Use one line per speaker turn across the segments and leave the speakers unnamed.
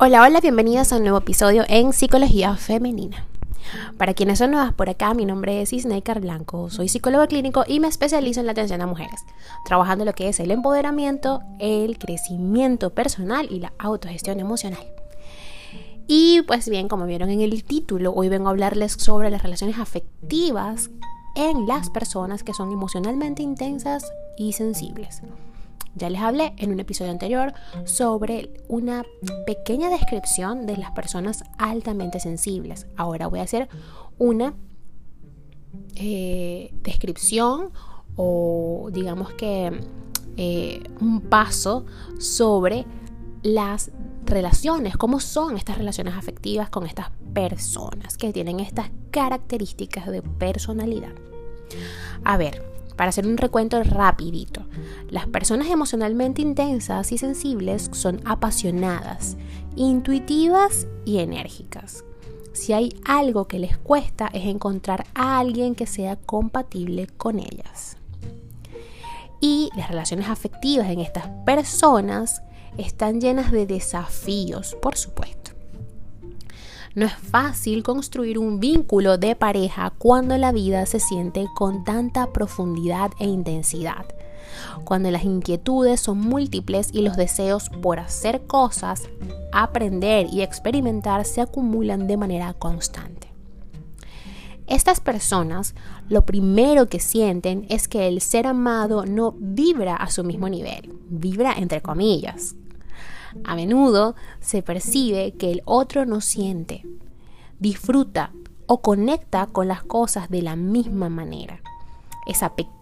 Hola, hola, bienvenidas a un nuevo episodio en Psicología Femenina. Para quienes son nuevas por acá, mi nombre es Isneikar Blanco, soy psicólogo clínico y me especializo en la atención a mujeres, trabajando lo que es el empoderamiento, el crecimiento personal y la autogestión emocional. Y pues bien, como vieron en el título, hoy vengo a hablarles sobre las relaciones afectivas en las personas que son emocionalmente intensas y sensibles. Ya les hablé en un episodio anterior sobre una pequeña descripción de las personas altamente sensibles. Ahora voy a hacer una eh, descripción o digamos que eh, un paso sobre las relaciones, cómo son estas relaciones afectivas con estas personas que tienen estas características de personalidad. A ver, para hacer un recuento rapidito, las personas emocionalmente intensas y sensibles son apasionadas, intuitivas y enérgicas. Si hay algo que les cuesta es encontrar a alguien que sea compatible con ellas. Y las relaciones afectivas en estas personas están llenas de desafíos, por supuesto. No es fácil construir un vínculo de pareja cuando la vida se siente con tanta profundidad e intensidad. Cuando las inquietudes son múltiples y los deseos por hacer cosas, aprender y experimentar se acumulan de manera constante. Estas personas lo primero que sienten es que el ser amado no vibra a su mismo nivel, vibra entre comillas, a menudo se percibe que el otro no siente, disfruta o conecta con las cosas de la misma manera. Esa pequeña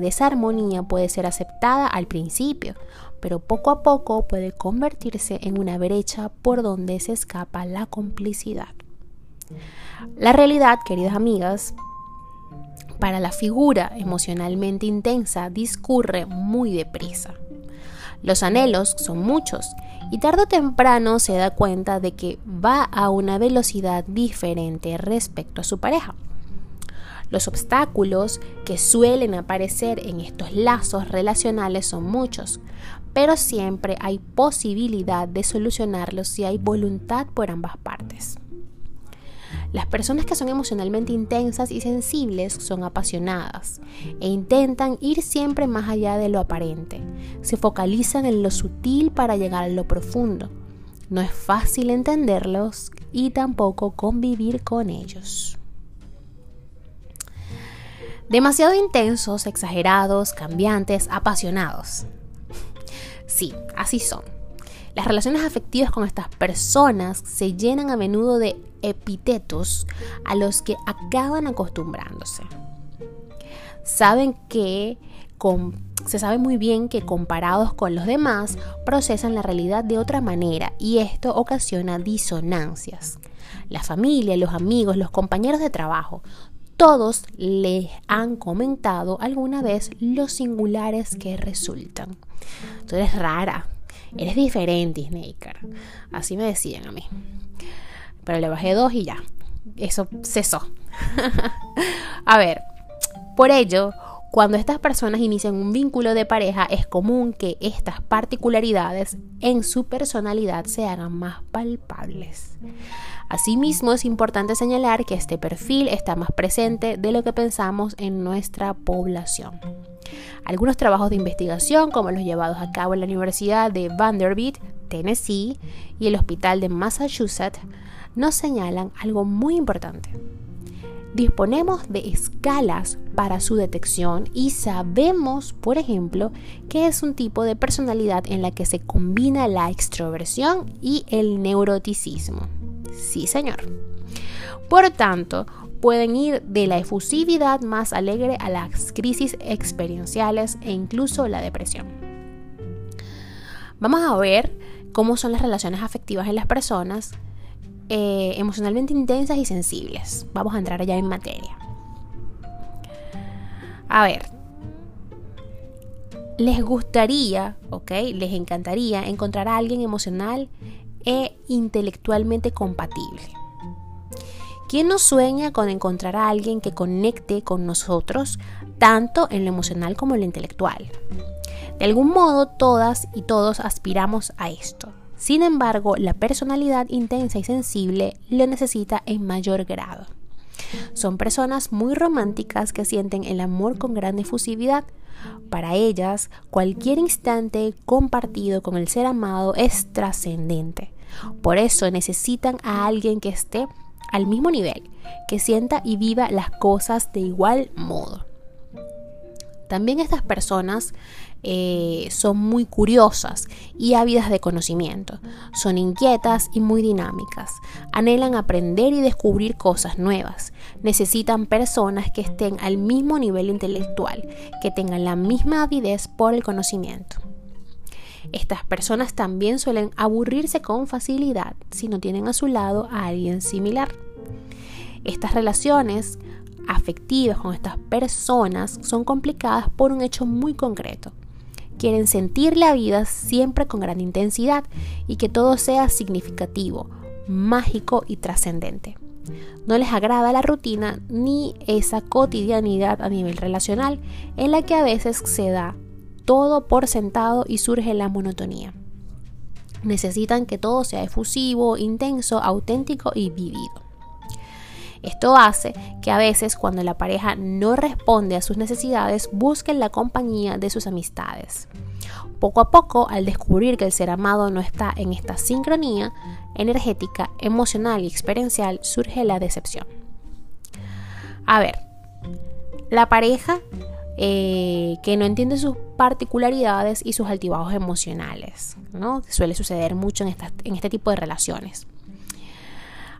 desarmonía puede ser aceptada al principio, pero poco a poco puede convertirse en una brecha por donde se escapa la complicidad. La realidad, queridas amigas, para la figura emocionalmente intensa discurre muy deprisa. Los anhelos son muchos y tarde o temprano se da cuenta de que va a una velocidad diferente respecto a su pareja. Los obstáculos que suelen aparecer en estos lazos relacionales son muchos, pero siempre hay posibilidad de solucionarlos si hay voluntad por ambas partes. Las personas que son emocionalmente intensas y sensibles son apasionadas e intentan ir siempre más allá de lo aparente. Se focalizan en lo sutil para llegar a lo profundo. No es fácil entenderlos y tampoco convivir con ellos. Demasiado intensos, exagerados, cambiantes, apasionados. Sí, así son. Las relaciones afectivas con estas personas se llenan a menudo de epítetos a los que acaban acostumbrándose. Saben que se sabe muy bien que comparados con los demás procesan la realidad de otra manera y esto ocasiona disonancias. La familia, los amigos, los compañeros de trabajo, todos les han comentado alguna vez los singulares que resultan. Tú eres rara, Eres diferente, Snaker. Así me decían a mí. Pero le bajé dos y ya. Eso cesó. a ver, por ello, cuando estas personas inician un vínculo de pareja, es común que estas particularidades en su personalidad se hagan más palpables. Asimismo, es importante señalar que este perfil está más presente de lo que pensamos en nuestra población. Algunos trabajos de investigación, como los llevados a cabo en la Universidad de Vanderbilt, Tennessee, y el Hospital de Massachusetts, nos señalan algo muy importante. Disponemos de escalas para su detección y sabemos, por ejemplo, que es un tipo de personalidad en la que se combina la extroversión y el neuroticismo. Sí, señor. Por tanto, pueden ir de la efusividad más alegre a las crisis experienciales e incluso la depresión. Vamos a ver cómo son las relaciones afectivas en las personas eh, emocionalmente intensas y sensibles. Vamos a entrar ya en materia. A ver, les gustaría, ok, les encantaría encontrar a alguien emocional e intelectualmente compatible. ¿Quién no sueña con encontrar a alguien que conecte con nosotros tanto en lo emocional como en lo intelectual? De algún modo todas y todos aspiramos a esto. Sin embargo, la personalidad intensa y sensible lo necesita en mayor grado. Son personas muy románticas que sienten el amor con gran efusividad. Para ellas, cualquier instante compartido con el ser amado es trascendente. Por eso necesitan a alguien que esté al mismo nivel, que sienta y viva las cosas de igual modo. También estas personas eh, son muy curiosas y ávidas de conocimiento. Son inquietas y muy dinámicas. Anhelan aprender y descubrir cosas nuevas. Necesitan personas que estén al mismo nivel intelectual, que tengan la misma avidez por el conocimiento. Estas personas también suelen aburrirse con facilidad si no tienen a su lado a alguien similar. Estas relaciones afectivas con estas personas son complicadas por un hecho muy concreto. Quieren sentir la vida siempre con gran intensidad y que todo sea significativo, mágico y trascendente. No les agrada la rutina ni esa cotidianidad a nivel relacional en la que a veces se da todo por sentado y surge la monotonía. Necesitan que todo sea efusivo, intenso, auténtico y vivido. Esto hace que a veces cuando la pareja no responde a sus necesidades busquen la compañía de sus amistades. Poco a poco, al descubrir que el ser amado no está en esta sincronía energética, emocional y experiencial, surge la decepción. A ver, la pareja eh, que no entiende sus particularidades y sus altibajos emocionales, ¿no? Suele suceder mucho en, en este tipo de relaciones.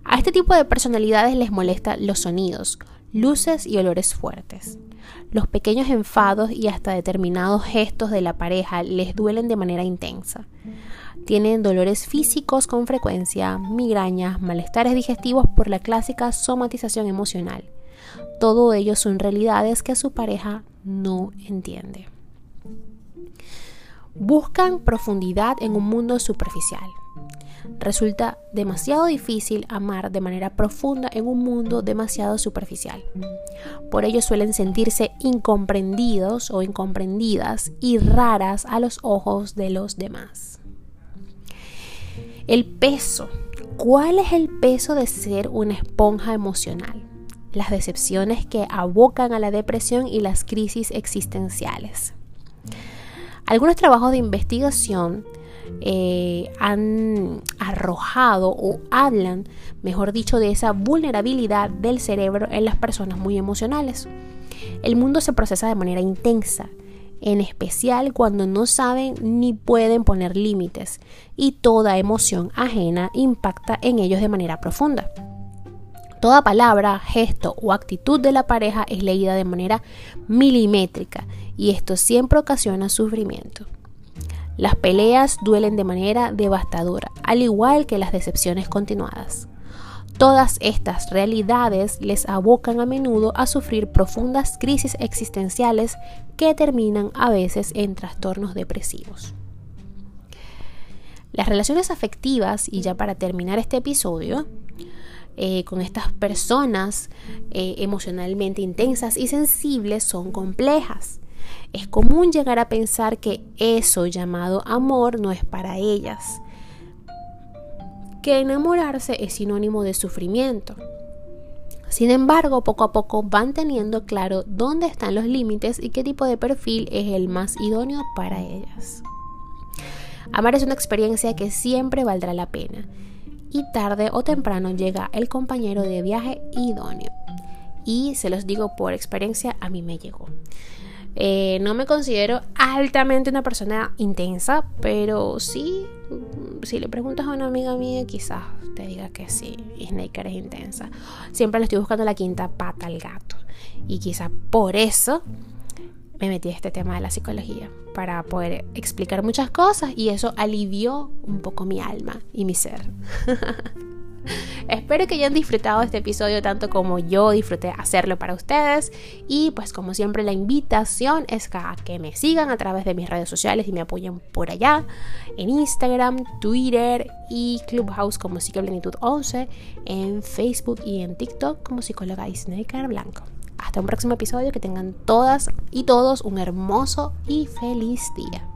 A este tipo de personalidades les molesta los sonidos, luces y olores fuertes. Los pequeños enfados y hasta determinados gestos de la pareja les duelen de manera intensa. Tienen dolores físicos con frecuencia, migrañas, malestares digestivos por la clásica somatización emocional. Todo ello son realidades que su pareja no entiende. Buscan profundidad en un mundo superficial. Resulta demasiado difícil amar de manera profunda en un mundo demasiado superficial. Por ello suelen sentirse incomprendidos o incomprendidas y raras a los ojos de los demás. El peso. ¿Cuál es el peso de ser una esponja emocional? Las decepciones que abocan a la depresión y las crisis existenciales. Algunos trabajos de investigación eh, han arrojado o hablan, mejor dicho, de esa vulnerabilidad del cerebro en las personas muy emocionales. El mundo se procesa de manera intensa, en especial cuando no saben ni pueden poner límites y toda emoción ajena impacta en ellos de manera profunda. Toda palabra, gesto o actitud de la pareja es leída de manera milimétrica y esto siempre ocasiona sufrimiento. Las peleas duelen de manera devastadora, al igual que las decepciones continuadas. Todas estas realidades les abocan a menudo a sufrir profundas crisis existenciales que terminan a veces en trastornos depresivos. Las relaciones afectivas, y ya para terminar este episodio, eh, con estas personas eh, emocionalmente intensas y sensibles son complejas. Es común llegar a pensar que eso llamado amor no es para ellas, que enamorarse es sinónimo de sufrimiento. Sin embargo, poco a poco van teniendo claro dónde están los límites y qué tipo de perfil es el más idóneo para ellas. Amar es una experiencia que siempre valdrá la pena y tarde o temprano llega el compañero de viaje idóneo. Y se los digo por experiencia, a mí me llegó. Eh, no me considero altamente una persona intensa, pero sí, si le preguntas a una amiga mía, quizás te diga que sí, Snaker es intensa. Siempre le estoy buscando la quinta pata al gato. Y quizás por eso me metí a este tema de la psicología, para poder explicar muchas cosas y eso alivió un poco mi alma y mi ser. Espero que hayan disfrutado este episodio tanto como yo disfruté hacerlo para ustedes. Y pues como siempre la invitación es a que me sigan a través de mis redes sociales y me apoyen por allá. En Instagram, Twitter y Clubhouse como Psicoplenitud 11. En Facebook y en TikTok como psicóloga Snaker Blanco. Hasta un próximo episodio. Que tengan todas y todos un hermoso y feliz día.